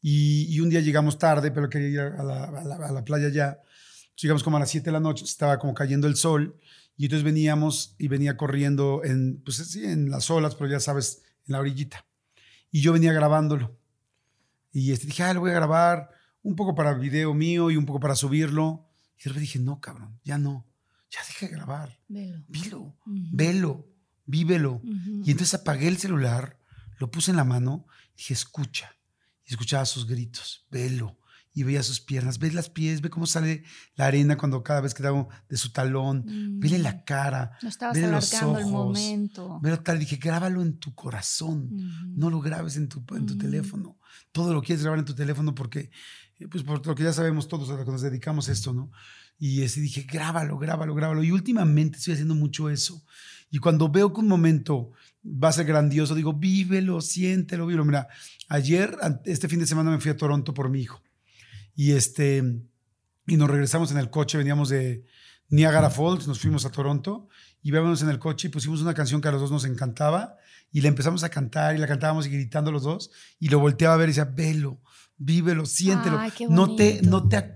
Y, y un día llegamos tarde, pero quería ir a la, a la- a la playa ya. Entonces llegamos como a las 7 de la noche, estaba como cayendo el sol. Y entonces veníamos y venía corriendo en, pues sí, en las olas, pero ya sabes, en la orillita. Y yo venía grabándolo. Y este, dije, ah, lo voy a grabar un poco para el video mío y un poco para subirlo. Y de repente dije, no, cabrón, ya no. Ya deja de grabar. Velo. Vilo, Ujú. velo, vívelo. Y entonces apagué el celular, lo puse en la mano y dije, escucha. Y escuchaba sus gritos, velo. Y veía sus piernas, ve las pies, ve cómo sale la arena cuando cada vez que un- de su talón, Mm. vele la cara, No estabas vele los alargando el ojos. momento. tal. Dije, grábalo en tu corazón. Ujú. No lo grabes en tu, en tu Ujú. teléfono. Todo lo quieres grabar en tu teléfono porque, eh, pues por lo que ya sabemos todos que nos dedicamos a esto, ¿no? Y así dije, grábalo, grábalo, grábalo. Y últimamente estoy haciendo mucho eso. Y cuando veo que un momento va a ser grandioso, digo, vívelo, siéntelo, vívelo. Mira, ayer, este fin de semana me fui a Toronto por mi hijo. Y este, y nos regresamos en el coche, veníamos de Niagara Falls, nos fuimos a Toronto y íbamos en el coche y pusimos una canción que a los dos nos encantaba y la empezamos a cantar y la cantábamos y gritando los dos y lo volteaba a ver y decía, velo, vívelo, siéntelo. Ay, qué no te, no te,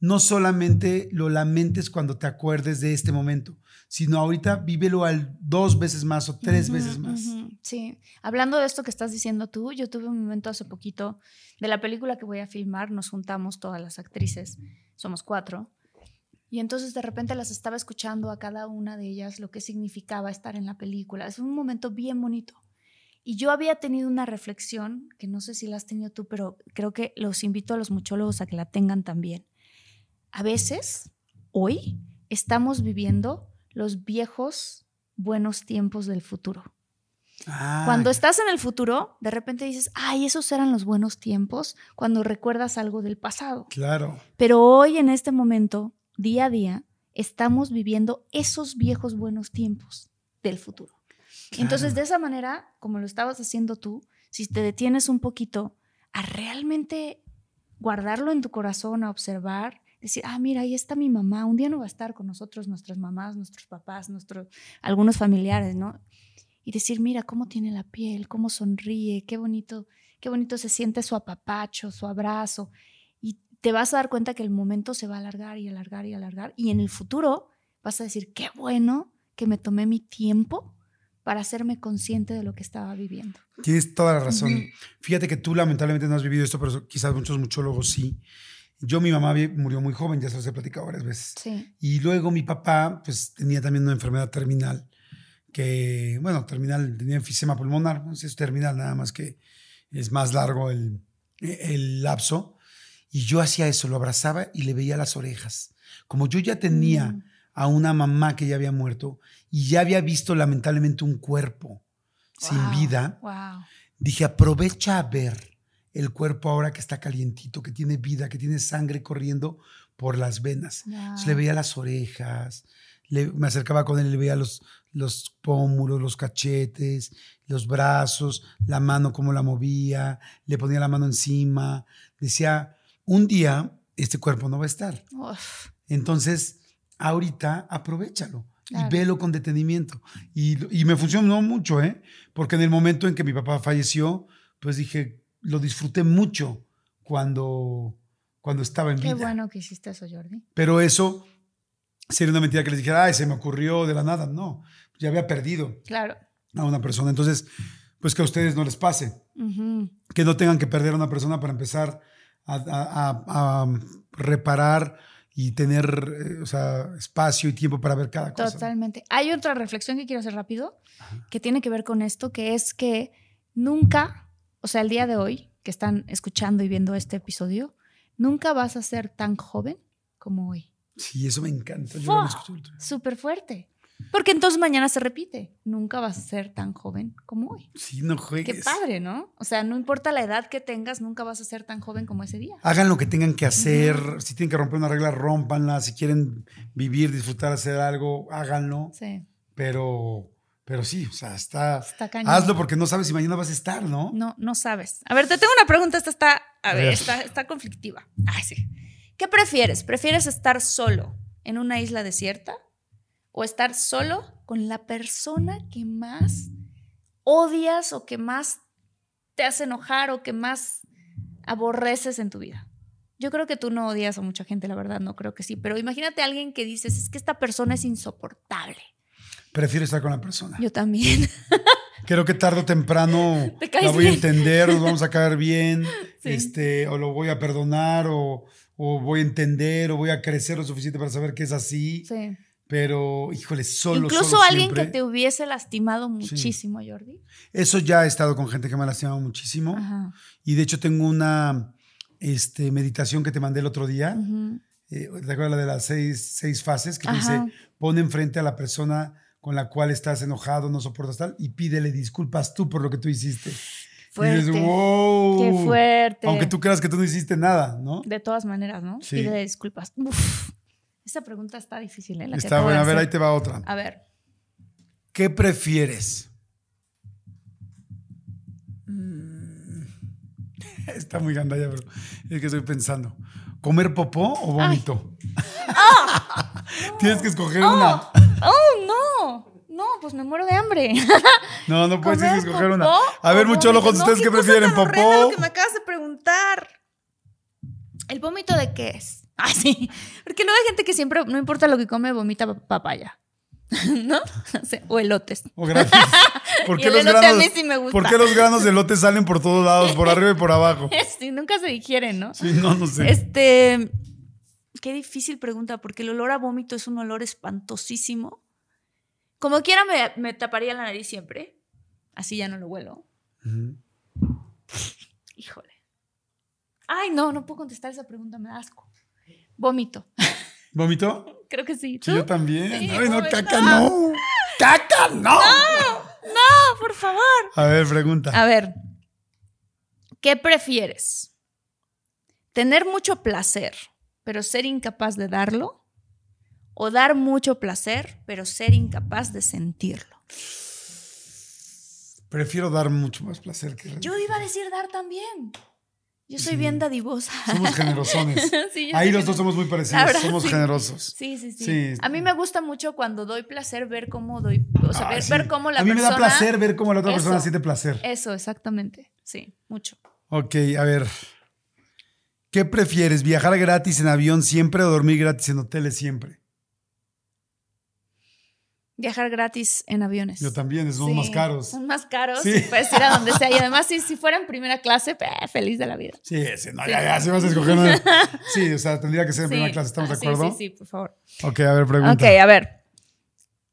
no solamente lo lamentes cuando te acuerdes de este momento, sino ahorita vívelo al dos veces más o tres veces más. Sí, hablando de esto que estás diciendo tú, yo tuve un momento hace poquito de la película que voy a filmar, nos juntamos todas las actrices, somos cuatro, y entonces de repente las estaba escuchando a cada una de ellas lo que significaba estar en la película. Es un momento bien bonito. Y yo había tenido una reflexión, que no sé si la has tenido tú, pero creo que los invito a los muchólogos a que la tengan también. A veces, hoy, estamos viviendo los viejos buenos tiempos del futuro. Cuando estás en el futuro, de repente dices, ay, esos eran los buenos tiempos, cuando recuerdas algo del pasado. Claro. Pero hoy, en este momento, día a día, estamos viviendo esos viejos buenos tiempos del futuro. Entonces, de esa manera, como lo estabas haciendo tú, si te detienes un poquito a realmente guardarlo en tu corazón, a observar, decir, ah, mira, ahí está mi mamá, un día no va a estar con nosotros, nuestras mamás, nuestros papás, nuestros, algunos familiares, ¿no? Y decir, mira cómo tiene la piel, cómo sonríe, qué bonito, qué bonito se siente su apapacho, su abrazo. Y te vas a dar cuenta que el momento se va a alargar y alargar y alargar. Y en el futuro vas a decir, qué bueno que me tomé mi tiempo para hacerme consciente de lo que estaba viviendo. Tienes toda la razón. Fíjate que tú lamentablemente no has vivido esto, pero quizás muchos muchólogos sí. Yo, mi mamá murió muy joven, ya se los he platicado varias veces. Sí. Y luego mi papá, pues tenía también una enfermedad terminal, que, bueno, terminal, tenía enfisema pulmonar, no sé es terminal, nada más que es más largo el, el lapso. Y yo hacía eso, lo abrazaba y le veía las orejas. Como yo ya tenía Mm. a una mamá que ya había muerto y ya había visto lamentablemente un cuerpo sin vida, Wow. dije, aprovecha a ver el cuerpo ahora que está calientito, que tiene vida, que tiene sangre corriendo por las venas. Entonces, le veía las orejas, le- me acercaba con él, le veía los, los pómulos, los cachetes, los brazos, la mano, cómo la movía, le ponía la mano encima. Decía, un día este cuerpo no va a estar. Uf, Entonces, ahorita aprovechalo Claro. y velo con detenimiento. Y, y me funcionó mucho, ¿eh? Porque en el momento en que mi papá falleció, pues dije, lo disfruté mucho cuando, cuando estaba en qué vida. bueno que hiciste eso, Jordi. Pero eso sería una mentira que les dijera, ay, se me ocurrió de la nada. No, ya había perdido Claro. a una persona. Entonces, pues que a ustedes no les pase. Que no tengan que perder a una persona para empezar a, a- a- a reparar y tener eh, o sea, espacio y tiempo para ver cada cosa. Totalmente. Hay otra reflexión que quiero hacer rápido, que tiene que ver con esto, que es que nunca, o sea, el día de hoy, que están escuchando y viendo este episodio, nunca vas a ser tan joven como hoy. Sí, eso me encanta. Yo día. Súper fuerte. Porque entonces mañana se repite. Nunca vas a ser tan joven como hoy. Sí, no juegues. Qué padre, ¿no? O sea, no importa la edad que tengas, nunca vas a ser tan joven como ese día. Hagan lo que tengan que hacer. Si tienen que romper una regla, rompanla. Si quieren vivir, disfrutar, hacer algo, háganlo. Sí, Pero, pero sí, o sea, está. está cañón. Hazlo porque no sabes si mañana vas a estar, ¿no? No, no sabes. A ver, te tengo una pregunta. Esta está, a A ver, ver. está, está conflictiva. Ay, sí. ¿Qué prefieres? ¿Prefieres estar solo en una isla desierta o estar solo con la persona que más odias o que más te hace enojar o que más aborreces en tu vida? Yo creo que tú no odias a mucha gente, la verdad, no creo que sí, pero imagínate a alguien que dices, es que esta persona es insoportable. Prefiero estar con la persona. Yo también. Creo que tarde o temprano Te la voy a bien. entender, nos vamos a caer bien, Sí. este, o lo voy a perdonar, o, o voy a entender, o voy a crecer lo suficiente para saber que es así. Sí. Pero, híjole, solo, Incluso solo alguien siempre. que te hubiese lastimado muchísimo, Jordi. Eso ya he estado con gente que me ha lastimado muchísimo. Ajá. Y de hecho tengo una este, meditación que te mandé el otro día. Ujú. Eh, ¿Te acuerdas la de las seis, seis fases? Que te dice, pon enfrente a la persona con la cual estás enojado, no soportas tal, y pídele disculpas tú por lo que tú hiciste. Fuerte. Y dices, wow. Qué fuerte. Aunque tú creas que tú no hiciste nada, ¿no? De todas maneras, ¿no? Sí. Pide disculpas. Uf. Esa pregunta está difícil, ¿eh? La Está bueno. A ver, ahí te va otra. A ver. ¿Qué prefieres? Mm. Está muy gandalla, pero es que estoy pensando. ¿Comer popó o vómito? Tienes que escoger una. ¡Oh, no! No, pues me muero de hambre. No, no puedes tienes que ¿Comer escoger una. A ver, o muchólogos, vómito? ¿ustedes qué prefieren? ¿Popó? lo que me acabas de preguntar. ¿El vómito de qué es? Ah, sí. Porque luego hay gente que siempre, no importa lo que come, vomita papaya. ¿No? O elotes. O gratis. ¿Por Y qué los a granos? mí sí me gusta. ¿Por qué los granos de elote salen por todos lados, por arriba y por abajo? Sí, nunca se digieren, ¿no? Sí, no, no sé. Este, qué difícil pregunta, porque el olor a vómito es un olor espantosísimo. Como quiera me, me taparía la nariz siempre, así ya no lo huelo. Ujú. Híjole. Ay, no, no puedo contestar esa pregunta, me da asco. Vómito. ¿Vomito? Creo que sí. Sí, yo también. Sí, Ay, no, caca, no. ¡Caca, no! No, por favor. A ver, pregunta. A ver, ¿qué prefieres? ¿Tener mucho placer, pero ser incapaz de darlo? ¿O dar mucho placer, pero ser incapaz de sentirlo? Prefiero dar mucho más placer que Yo iba a decir dar también. Yo soy Sí. bien dadivosa. Somos generosones. Sí, Ahí los dos somos muy parecidos. verdad, somos sí. generosos. Sí, sí, sí. A mí me gusta mucho cuando doy placer ver cómo doy, o sea, Ah, ver, cómo la A mí persona... me da placer ver cómo la otra persona siente placer. Eso, exactamente. Sí, mucho. Ok, a ver. ¿Qué prefieres? ¿Viajar gratis en avión siempre o dormir gratis en hoteles siempre? Viajar gratis en aviones. Yo también, son Sí, más caros. Son más caros. Sí. Puedes ir a donde sea. Y además, si, si fuera en primera clase, feliz de la vida. Sí, sí, no, Sí. ya, ya, si vas a escoger una- Sí, o sea, tendría que ser en primera clase, ¿estamos Ah, de acuerdo? Sí, sí, sí, por favor. Ok, a ver, pregunta. Ok, a ver.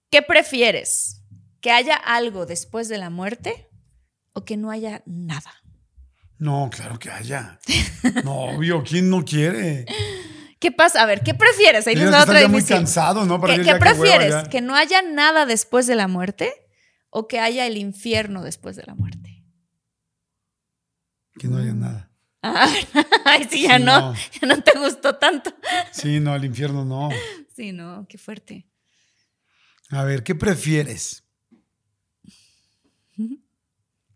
¿Qué prefieres? ¿Que haya algo después de la muerte o que no haya nada? No, claro que haya. No, obvio, ¿quién no quiere? ¿Qué pasa? A ver, ¿qué prefieres? Ahí les va otra muy cansado, ¿no? Para ¿Qué, qué prefieres? ¿Que no haya nada después de la muerte o que haya el infierno después de la muerte? Que no haya nada. Ah, Ay, sí, ya Sí, no, no. ya no te gustó tanto. Sí, no, el infierno no. Sí, no, qué fuerte. A ver, ¿qué prefieres?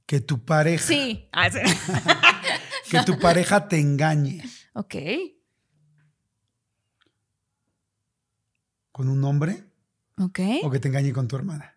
Que tu pareja, Sí. Ah, que tu pareja te engañe ok. con un hombre Ok. o que te engañe con tu hermana.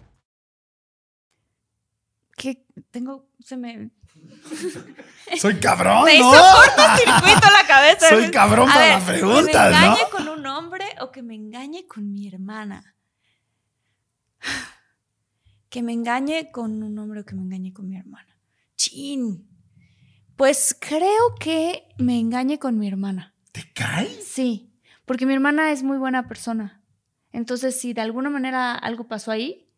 Tengo. Se me. Soy cabrón, Me hizo ¿no? cortocircuito la cabeza. Soy cabrón A para ver, las preguntas, ¿Que me engañe ¿no? con un hombre o que me engañe con mi hermana? Que me engañe con un hombre o que me engañe con mi hermana. Chin. Pues creo que me engañe con mi hermana. ¿Te cae? Sí, porque mi hermana es muy buena persona. Entonces, si de alguna manera algo pasó ahí,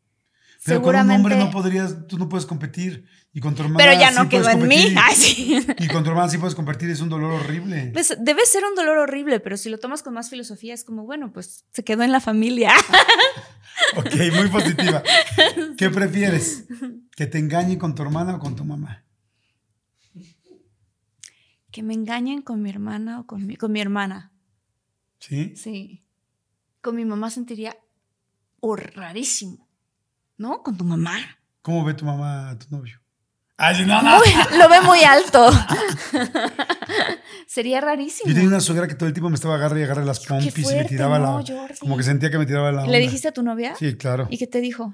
Pero seguramente. con un hombre no podrías, tú no puedes competir. Y con tu hermana Pero ya sí no quedó puedes en mí. Ay, sí. Y con tu hermana sí puedes competir, es un dolor horrible. Pues, debe ser un dolor horrible, pero si lo tomas con más filosofía, es como, bueno, pues se quedó en la familia. Ok, muy positiva. ¿Qué prefieres? ¿Que te engañe con tu hermana o con tu mamá? que me engañen con mi hermana o con mi, con mi hermana. ¿Sí? Sí. Con mi mamá sentiría oh, rarísimo. ¿No? Con tu mamá. ¿Cómo ve tu mamá a tu novio? Ay, no, no. Muy- lo ve muy alto. Sería rarísimo. Yo tenía una suegra que todo el tiempo me estaba agarrando y agarrando las pompis y me tiraba no, la. Jordi. Como que sentía que me tiraba la. ¿Le onda. dijiste a tu novia? Sí, claro. ¿Y qué te dijo?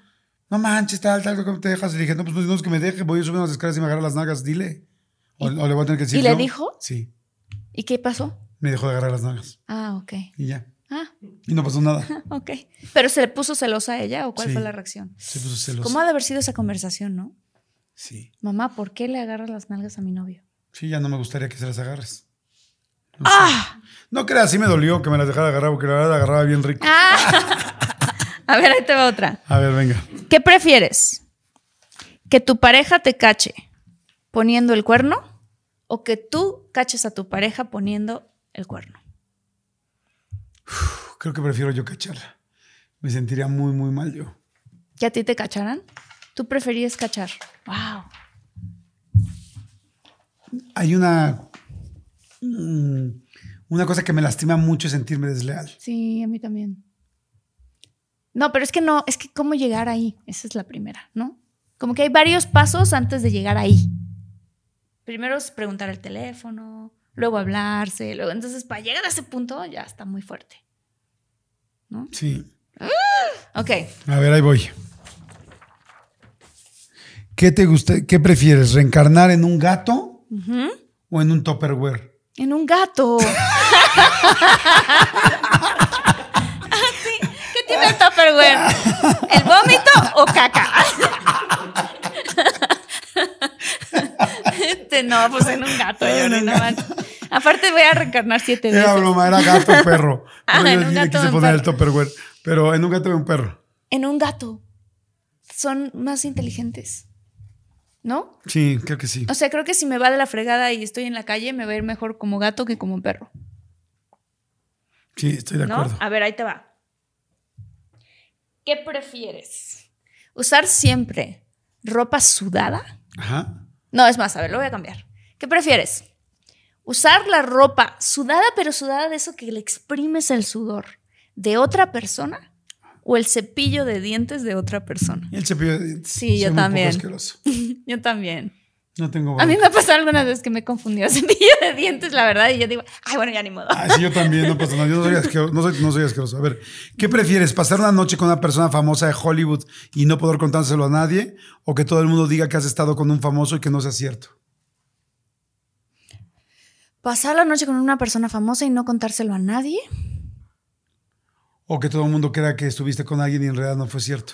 No manches, tal, tal, ¿cómo te dejas? Y le dije, no, pues no es que me deje, voy a subir unas escaleras y me agarra las nalgas, dile. O, o le voy a tener que decir. ¿Y le dijo? Sí, ¿Y qué pasó? me dejó de agarrar las nalgas. Ah, ok. Y ya. Ah, Y no pasó nada. ok. ¿Pero se le puso celosa a ella o cuál Sí. fue la reacción? Se puso celoso. ¿Cómo ha de haber sido esa conversación, no? Sí. Mamá, ¿por qué le agarras las nalgas a mi novio? Sí, ya no me gustaría que se las agarres. No, sé. ¡Ah! No creas, sí me dolió que me las dejara agarrar porque la verdad agarraba bien rico. ¡Ah! A ver, ahí te va otra. A ver, venga. ¿Qué prefieres? ¿Que tu pareja te cache poniendo el cuerno o que tú caches a tu pareja poniendo el cuerno? Creo que prefiero yo cacharla. Me sentiría muy, muy mal yo. ¿Que a ti te cacharan? Tú preferías cachar. ¡Wow! Hay una. mm, Una cosa que me lastima mucho es sentirme desleal. Sí, a mí también. No, pero es que no, es que cómo llegar ahí, esa es la primera, ¿no? Como que hay varios pasos antes de llegar ahí. Primero es preguntar el teléfono, luego hablarse, luego, entonces para llegar a ese punto ya está muy fuerte. Sí. Ok, A ver, ahí voy. ¿Qué te gusta? ¿Qué prefieres? ¿Reencarnar en un gato o en un Tupperware? en un gato. Ah, sí. ¿Qué tiene el Tupperware? ¿El vómito o caca? Este no, pues en un gato, yo no manches. Aparte voy a reencarnar siete veces. Era broma, era gato o perro. Ah, Pero en un gato quise poner el perro. Tupperware. Pero en un gato o un perro. En un gato. Son más inteligentes. ¿No? Sí, creo que sí. O sea, creo que si me va de la fregada y estoy en la calle, me va a ir mejor como gato que como perro. Sí, estoy de ¿No? acuerdo. A ver, ahí te va. ¿Qué prefieres? ¿Usar siempre ropa sudada? Ajá. No, es más, a ver, lo voy a cambiar. ¿Qué prefieres? ¿Usar la ropa sudada, pero sudada de eso que le exprimes el sudor de otra persona? ¿O el cepillo de dientes de otra persona? El cepillo de dientes. Sí, yo Soy también. Yo también. No tengo A mí me ha pasado algunas veces que me he confundido cepillo de dientes, la verdad, y yo digo, ay, bueno, ya ni modo. Ah, sí, yo también, no pasa nada. Yo no soy, asqueroso, no, soy, no soy asqueroso. A ver, ¿qué prefieres? ¿Pasar una noche con una persona famosa de Hollywood y no poder contárselo a nadie? ¿O que todo el mundo diga que has estado con un famoso y que no sea cierto? Pasar la noche con una persona famosa y no contárselo a nadie. ¿O que todo el mundo crea que estuviste con alguien y en realidad no fue cierto?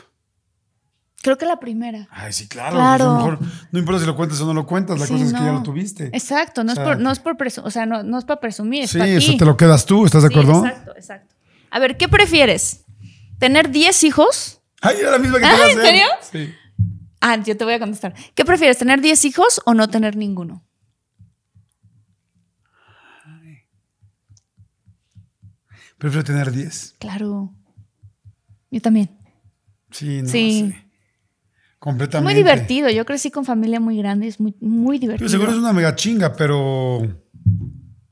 Creo que la primera. Ay, sí, claro. Claro. pues a lo mejor no importa si lo cuentas o no lo cuentas, la Sí, cosa es que ya lo tuviste. Exacto, no, O sea, es por, no es por o sea, no, no es para presumir, es Sí, para eso ti. te lo quedas tú, ¿estás de acuerdo? exacto, exacto. A ver, ¿qué prefieres? ¿Tener 10 hijos? Ay, era la misma que te Ah, ¿en serio? Sí. Ah, yo te voy a contestar. ¿Qué prefieres, tener 10 hijos o no tener ninguno? Prefiero tener 10. Claro. Yo también. Sí, no Sí. sé. Completamente. Muy divertido. Yo crecí con familia muy grande, es muy, muy divertido. Pero seguro es una mega chinga, pero.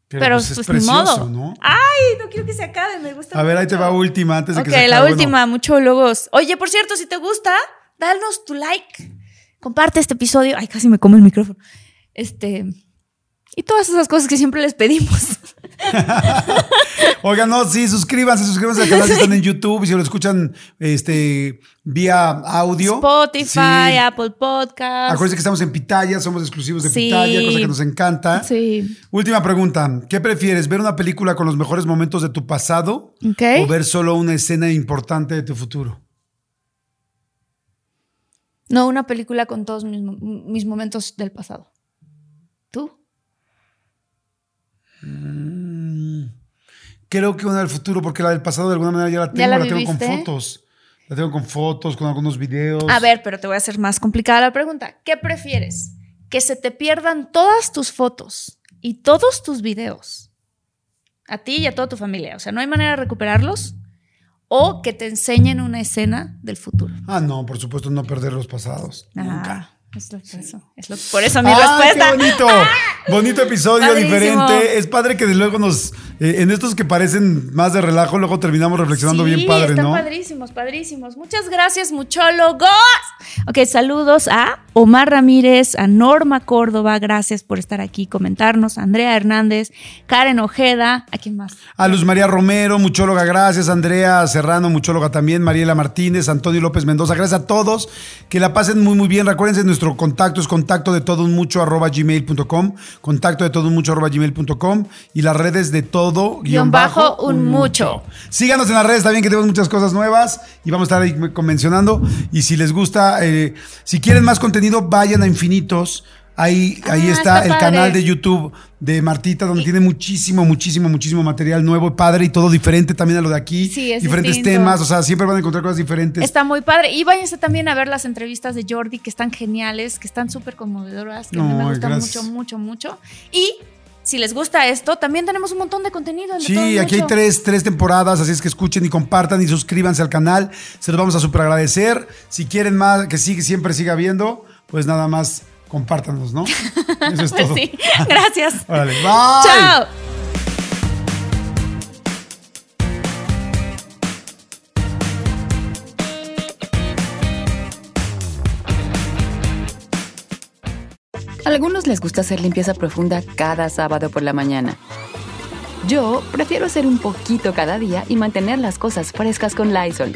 Pero, pues, es pues, ni precioso, modo. ¿no? Ay, no quiero que se acabe, me gusta A ver, ahí te mucho. va última antes de Ok, que se la acabe. última, muchólogos. Oye, por cierto, si te gusta, danos tu like. Comparte este episodio. Ay, casi me como el micrófono. Este. Y todas esas cosas que siempre les pedimos. Oigan, no, sí, suscríbanse, suscríbanse al canal si están en YouTube y si lo escuchan este, vía audio. Spotify, Sí. Apple Podcast. Acuérdense que estamos en Pitaya, somos exclusivos de Sí. Pitaya, cosa que nos encanta. Sí. Última pregunta. ¿Qué prefieres? ¿Ver una película con los mejores momentos de tu pasado o ver solo una escena importante de tu futuro? No, una película con todos mis, mo- mis momentos del pasado. ¿Tú? Creo que una del futuro, porque la del pasado de alguna manera ya la tengo, ¿Ya la la, tengo con fotos. La tengo con fotos, con algunos videos. A ver, pero te voy a hacer más complicada la pregunta. ¿Qué prefieres? ¿Que se te pierdan todas tus fotos y todos tus videos? A ti y a toda tu familia. O sea, no hay manera de recuperarlos. O que te enseñen una escena del futuro. Ah, no, por supuesto, no perder los pasados. Nunca. Ah, es lo- por, eso, es lo- por eso mi ¡Ah, respuesta. qué bonito! Bonito episodio, Padrísimo. diferente. Es padre que de luego nos, eh, en estos que parecen más de relajo, luego terminamos reflexionando Sí, bien padre, están ¿no? padrísimos, padrísimos. Muchas gracias, muchólogos. Ok, saludos a Omar Ramírez, a Norma Córdoba, gracias por estar aquí, comentarnos, a Andrea Hernández, Karen Ojeda, ¿a quién más? A Luz María Romero, muchóloga, gracias. Andrea Serrano, muchóloga también. Mariela Martínez, Antonio López Mendoza, gracias a todos. Que la pasen muy, muy bien. Recuérdense, nuestro contacto es contacto de todo un mucho arroba gmail.com. Contacto de todo un mucho arroba gmail.com. Y las redes de todo Guión bajo, un mucho. Síganos en las redes también, que tenemos muchas cosas nuevas y vamos a estar ahí convencionando. Y si les gusta, eh, si quieren más contenido, vayan a Infinitos. Ahí, ahí Ah, está, está el padre. canal de YouTube de Martita, donde tiene muchísimo, muchísimo, muchísimo material nuevo padre y todo diferente también a lo de aquí. Sí, es Diferentes distinto. temas, o sea, siempre van a encontrar cosas diferentes. Está muy padre. Y váyanse también a ver las entrevistas de Jordi, que están geniales, que están súper conmovedoras, que a mí me gustan gracias. mucho, mucho, mucho. Y si les gusta esto, también tenemos un montón de contenido. Todo Sí, aquí hay tres, tres temporadas, así es que escuchen y compartan y suscríbanse al canal. Se los vamos a super agradecer. Si quieren más, que sigue, siempre siga viendo, pues nada más compártanos, ¿no? Eso es todo. Sí, gracias. Órale, bye. Chao. A algunos les gusta hacer limpieza profunda cada sábado por la mañana. Yo prefiero hacer un poquito cada día y mantener las cosas frescas con Lysol.